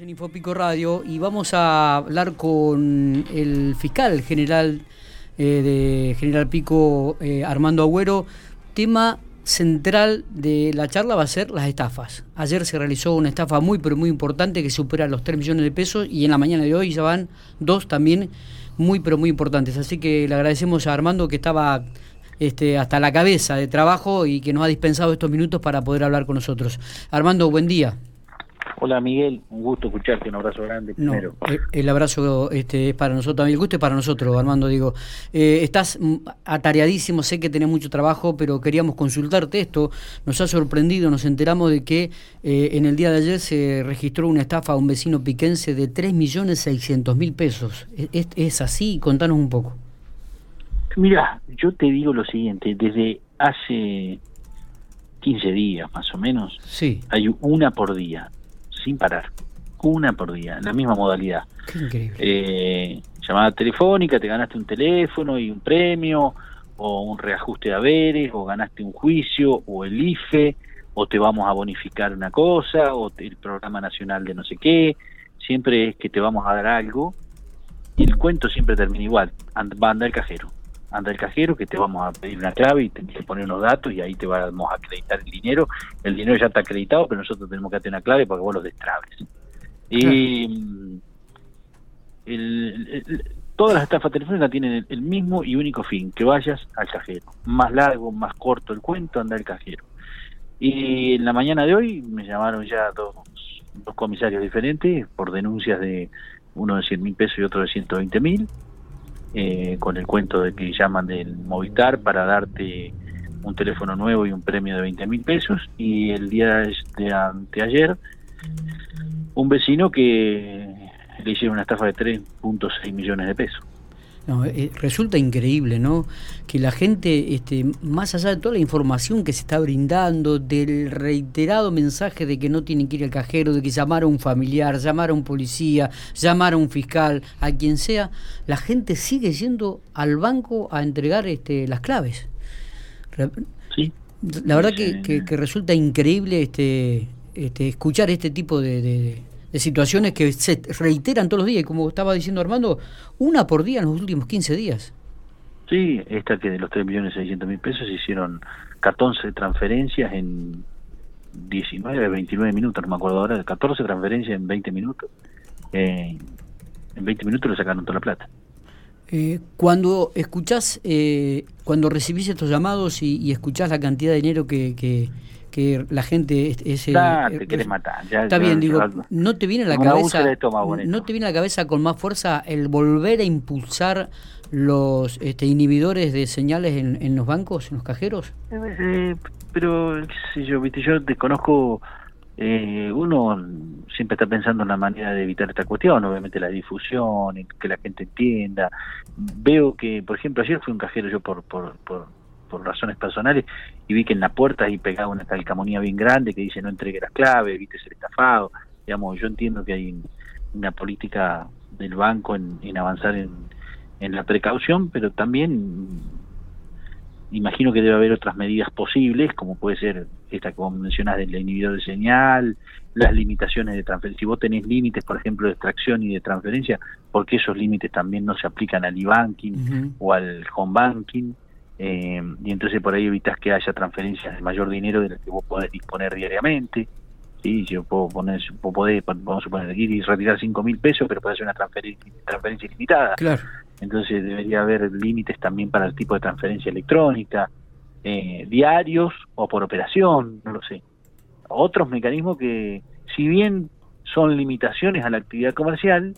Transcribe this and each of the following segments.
En Infopico Radio y vamos a hablar con el fiscal general eh, de General Pico, eh, Armando Agüero. Tema central de la charla va a ser las estafas. Ayer se realizó una estafa muy, pero muy importante que supera los 3 millones de pesos y en la mañana de hoy ya van dos también muy, pero muy importantes. Así que le agradecemos a Armando que estaba este, hasta la cabeza de trabajo y que nos ha dispensado estos minutos para poder hablar con nosotros. Armando, buen día. Hola Miguel, un gusto escucharte, un abrazo grande primero. Eh, el, abrazo este, es para nosotros, el gusto es para nosotros, Armando, digo. Eh, estás atareadísimo, sé que tenés mucho trabajo, pero queríamos consultarte esto. Nos ha sorprendido, nos enteramos de que eh, en el día de ayer se registró una estafa a un vecino piquense de 3.600.000 pesos. ¿Es, ¿Es así? Contanos un poco. Mira, yo te digo lo siguiente, desde hace 15 días más o menos, sí. hay una por día sin parar, una por día, en la misma modalidad. Eh, llamada telefónica, te ganaste un teléfono y un premio, o un reajuste de haberes, o ganaste un juicio, o el IFE, o te vamos a bonificar una cosa, o el programa nacional de no sé qué, siempre es que te vamos a dar algo, y el cuento siempre termina igual, va a andar el cajero anda el cajero que te vamos a pedir una clave y tenés que poner unos datos y ahí te vamos a acreditar el dinero. El dinero ya está acreditado, pero nosotros tenemos que hacer una clave para que vos lo destrabes. Y mm, todas las estafas telefónicas tienen el, mismo y único fin, que vayas al cajero. Más largo, más corto el cuento, anda el cajero. Y en la mañana de hoy me llamaron ya dos, dos comisarios diferentes por denuncias de uno de 100 mil pesos y otro de 120 mil eh, con el cuento de que llaman del Movistar para darte un teléfono nuevo y un premio de 20 mil pesos. Y el día de anteayer, un vecino que le hicieron una estafa de 3.6 millones de pesos. No, eh, resulta increíble, ¿no? Que la gente, este, más allá de toda la información que se está brindando, del reiterado mensaje de que no tienen que ir al cajero, de que llamar a un familiar, llamar a un policía, llamar a un fiscal, a quien sea, la gente sigue yendo al banco a entregar este, las claves. Sí. La verdad que, que, resulta increíble este, este, escuchar este tipo de de situaciones que se reiteran todos los días, y como estaba diciendo Armando, una por día en los últimos 15 días. Sí, esta que de los 3.600.000 pesos se hicieron 14 transferencias en 19, 29 minutos, no me acuerdo ahora, 14 transferencias en 20 minutos. Eh, en 20 minutos le sacaron toda la plata. Eh, cuando escuchás, eh, cuando recibís estos llamados y, y escuchás la cantidad de dinero que, que, que la gente ese te quieres matar está bien digo no te viene a la cabeza no te viene a la cabeza con más fuerza el volver a impulsar los este, inhibidores de señales en, los bancos en los cajeros eh, pero qué sé yo viste yo desconozco eh, uno siempre está pensando en la manera de evitar esta cuestión, obviamente la difusión, que la gente entienda. Veo que, por ejemplo, ayer fui un cajero yo por, por, por por razones personales y vi que en la puerta ahí pegaba una calcamonía bien grande que dice no entregue las claves, viste ser estafado. Digamos, yo entiendo que hay una política del banco en, avanzar en, en la precaución, pero también imagino que debe haber otras medidas posibles, como puede ser esta que vos mencionás del inhibidor de señal, las limitaciones de transferencia. Si vos tenés límites, por ejemplo, de extracción y de transferencia, porque esos límites también no se aplican al e-banking o al home banking? Eh, y entonces por ahí evitas que haya transferencias de mayor dinero de las que vos podés disponer diariamente. ¿sí? Yo puedo poner, puedo poder, vamos a suponer, ir y retirar 5 mil pesos, pero puede hacer una transferencia, transferencia ilimitada. Claro. Entonces debería haber límites también para el tipo de transferencia electrónica, eh, diarios o por operación, no lo sé. Otros mecanismos que, si bien son limitaciones a la actividad comercial,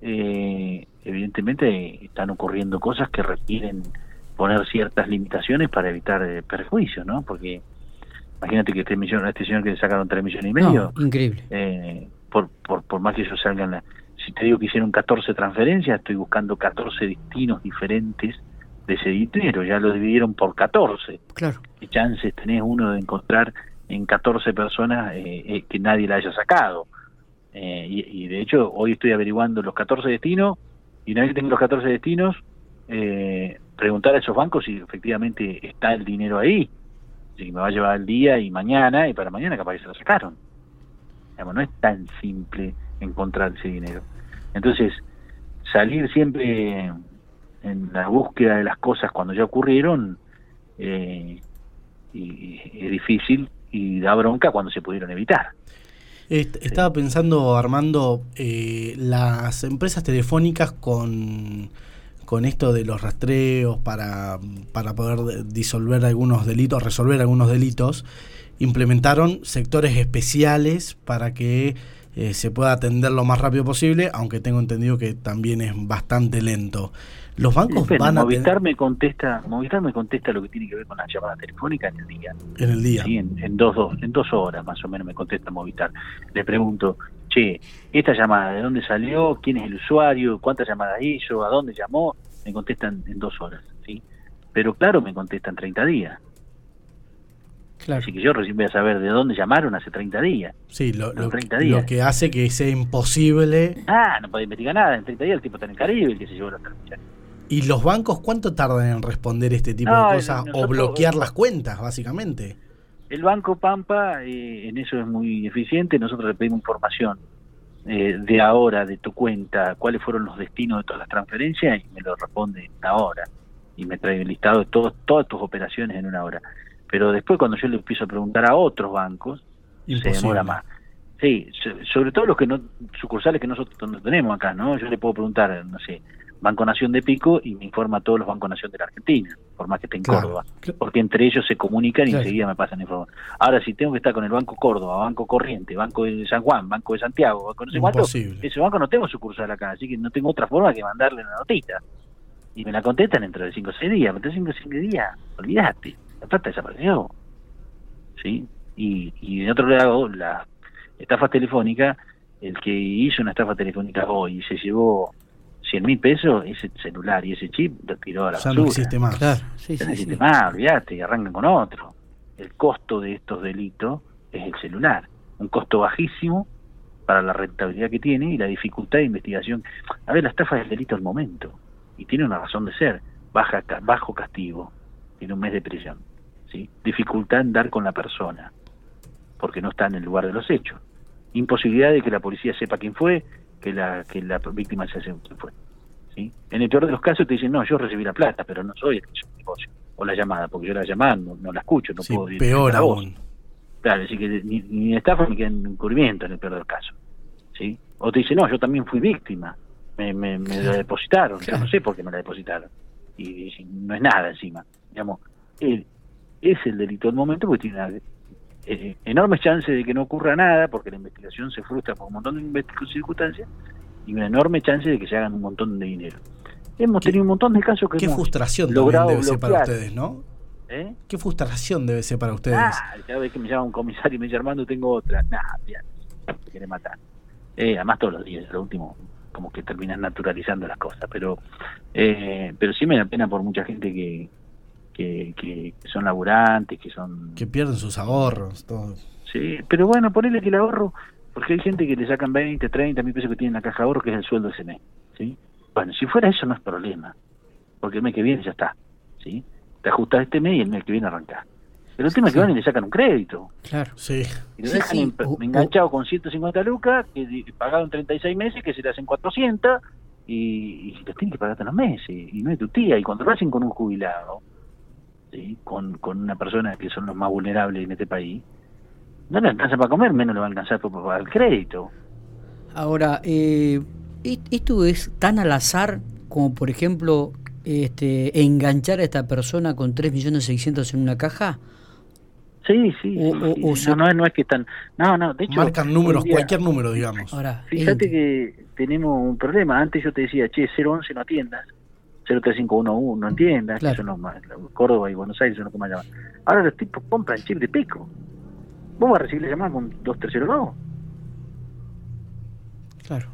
eh, evidentemente están ocurriendo cosas que requieren poner ciertas limitaciones para evitar eh, perjuicios, ¿no? Porque imagínate que este millón, este señor que le sacaron 3 millones y medio, increíble. Eh, por, por, por más que ellos salgan, si te digo que hicieron 14 transferencias, estoy buscando 14 destinos diferentes de ese dinero, ya lo dividieron por 14. Claro. ¿Qué chances tenés uno de encontrar en 14 personas eh, que nadie la haya sacado? y, y, de hecho, hoy estoy averiguando los 14 destinos, y una vez que tengo los 14 destinos, eh, preguntar a esos bancos si efectivamente está el dinero ahí. Si me va a llevar el día y mañana, y para mañana capaz que se lo sacaron. no es tan simple encontrar ese dinero. Entonces, salir siempre en la búsqueda de las cosas cuando ya ocurrieron eh, y, es difícil y da bronca cuando se pudieron evitar. Estaba pensando, Armando, eh, las empresas telefónicas con, con esto de los rastreos para, para poder disolver algunos delitos, resolver algunos delitos, implementaron sectores especiales para que eh, se pueda atender lo más rápido posible, aunque tengo entendido que también es bastante lento. Los bancos van a Movistar me contesta, Movistar me contesta lo que tiene que ver con la llamada telefónica en el día. En el día. Sí, en, dos, dos, en dos horas más o menos me contesta Movistar. Le pregunto, che, esta llamada, ¿de dónde salió? ¿Quién es el usuario? ¿Cuántas llamadas hizo? ¿A dónde llamó? Me contestan en dos horas, ¿sí? Pero claro, me contestan 30 días. Claro. Así que yo recién voy a saber de dónde llamaron hace 30 días. Sí, lo, lo, lo que hace que sea imposible. Ah, no puede investigar nada. En 30 días el tipo está en el Caribe, el que se llevó la transmisión. ¿Y los bancos cuánto tardan en responder este tipo de cosas o bloquear las cuentas, básicamente? El Banco Pampa eh, en eso es muy eficiente. Nosotros le pedimos información eh, de ahora, de tu cuenta, cuáles fueron los destinos de todas las transferencias y me lo responde ahora. Y me trae el listado de todas tus operaciones en una hora. Pero después cuando yo le empiezo a preguntar a otros bancos, se demora más. Sí, sobre todo los que no sucursales que nosotros no tenemos acá, ¿no? Yo le puedo preguntar, no sé, Banco Nación de Pico y me informa a todos los Bancos Nación de la Argentina, por más que esté en Córdoba, porque entre ellos se comunican y enseguida me pasan información. Ahora, si tengo que estar con el Banco Córdoba, Banco Corriente, Banco de San Juan, Banco de Santiago, Banco no sé cuánto, ese banco no tengo sucursal acá, así que no tengo otra forma que mandarle una notita. Y me la contestan dentro de 5 o 6 días, dentro de 5 o 6 días, olvídate, la plata desapareció. ¿Sí? Y, y de otro lado, la estafa telefónica, el que hizo una estafa telefónica hoy y se llevó 100 mil pesos, ese celular y ese chip lo tiró a la basura. no existe más. Claro. Sí, no existe más, olvídate, y arrancan con otro. El costo de estos delitos es el celular. Un costo bajísimo para la rentabilidad que tiene y la dificultad de investigación. A ver, la estafa es el delito al momento y tiene una razón de ser. Baja, bajo castigo, tiene un mes de prisión. ¿sí? Dificultad en dar con la persona porque no está en el lugar de los hechos. Imposibilidad de que la policía sepa quién fue, que la, que la víctima se hace quién fue. ¿sí? En el peor de los casos te dicen, no, yo recibí la plata, pero no soy el que hizo el negocio. O la llamada, porque yo la llamada no, la escucho, no puedo decir peor aún. Claro, así que ni, ni estafa ni en encubrimiento en el peor de los casos. ¿sí? O te dicen, no, yo también fui víctima, me, me, me la depositaron, yo no sé por qué me la depositaron. Y, no es nada encima. Digamos, él es el delito del momento porque tiene una eh, enormes chances de que no ocurra nada, porque la investigación se frustra por un montón de circunstancias, y una enorme chance de que se hagan un montón de dinero. Hemos tenido un montón de casos que Qué frustración logrado debe ser para ustedes, ¿no? ¿Eh? Qué frustración debe ser para ustedes. Ah, cada vez que me llama un comisario y me dice Armando tengo otra, nada, ya, me quiere matar. Eh, además todos los días, lo último, como que terminas naturalizando las cosas, pero eh, pero sí me da pena por mucha gente que, que, que, son laburantes, que son... Que pierden sus ahorros, todo. Sí, pero bueno, ponele que el ahorro, porque hay gente que le sacan 20, 30 mil pesos que tienen en la caja de ahorro, que es el sueldo de ese mes, ¿sí? Bueno, si fuera eso no es problema, porque el mes que viene ya está, ¿sí? Te ajustas este mes y el mes que viene arrancás. Pero el tema es que van y le sacan un crédito. Claro, sí. Y lo dejan enganchado con 150 lucas, que pagaron 36 meses, que se le hacen 400, y, y los tienen que pagar todos los meses, y no es tu tía. Y cuando lo hacen con un jubilado, con, con una persona que son los más vulnerables en este país, no le alcanza para comer, menos le va a alcanzar para pagar el crédito. Ahora, eh, ¿esto es tan al azar como, por ejemplo, este, enganchar a esta persona con 3.600.000 en una caja? Sí, sí. O, no, no, es que están. No, no, de hecho. Marcan números, cualquier número, digamos. Ahora, fíjate que tenemos un problema. Antes yo te decía, che, 011 no atiendas. 03511 no entiendas, que son los más, Córdoba y Buenos Aires son los que más llaman. Ahora los tipos compran chip de pico. ¿Vos vas a recibir la llamada con 232? Claro.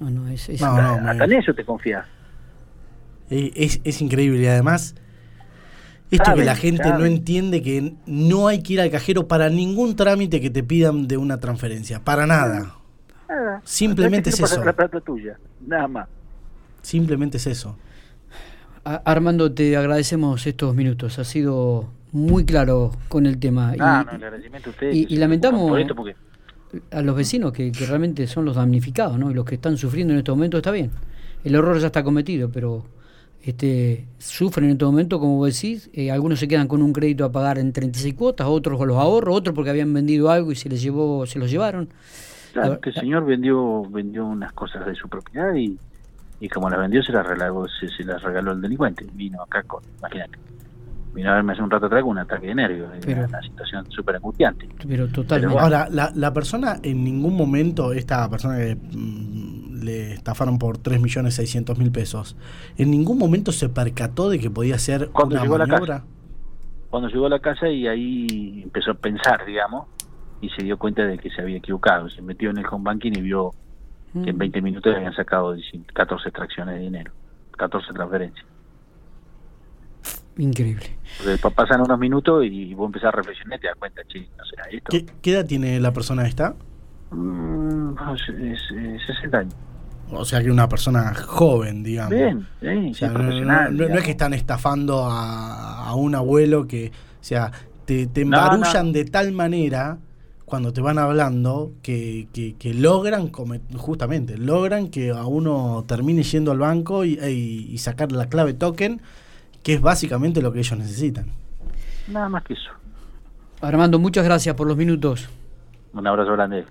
No, no, es, es no, no, hasta en eso te confías. Es, es increíble y además esto que la gente no entiende que no hay que ir al cajero para ningún trámite que te pidan de una transferencia, para nada. nada. Simplemente es eso. La plata tuya, nada más. Simplemente es eso. Armando, te agradecemos estos minutos. Ha sido muy claro con el tema. Ah, y, no, el agradecimiento a ustedes. Y, lamentamos. Por esto porque a los vecinos que, realmente son los damnificados, ¿no? Y los que están sufriendo en este momento está bien. El error ya está cometido, pero este, sufren en este momento, como vos decís, eh, algunos se quedan con un crédito a pagar en 36 cuotas, otros con los ahorros, otros porque habían vendido algo y se les llevó, se los llevaron. Claro, el señor vendió vendió unas cosas de su propiedad y, y como las vendió se las regaló, se, se las regaló el delincuente. Vino acá con, imagínate, vino a verme hace un rato atrás con un ataque de nervios, pero, una situación súper angustiante. Pero totalmente. Ahora, la, la persona en ningún momento, esta persona que mm, le estafaron por 3.600.000 pesos, en ningún momento se percató de que podía ser cuando una llegó maniobra. A la casa, cuando llegó a la casa y ahí empezó a pensar, digamos, y se dio cuenta de que se había equivocado. Se metió en el home banking y vio que en 20 mm. minutos habían sacado 14 extracciones de dinero, 14 transferencias. Increíble. pasan unos minutos y vos empezás a reflexionar y te das cuenta, che, no será esto. ¿Qué, edad tiene la persona esta? Mm, 60 años. O sea que una persona joven, digamos. Bien, sí, profesional. No, es que están estafando a, un abuelo que, o sea, te, te embarullan de tal manera cuando te van hablando que, que, logran, justamente, logran que a uno termine yendo al banco y, y, sacar la clave token, que es básicamente lo que ellos necesitan. Nada más que eso. Armando, muchas gracias por los minutos. Un abrazo grande.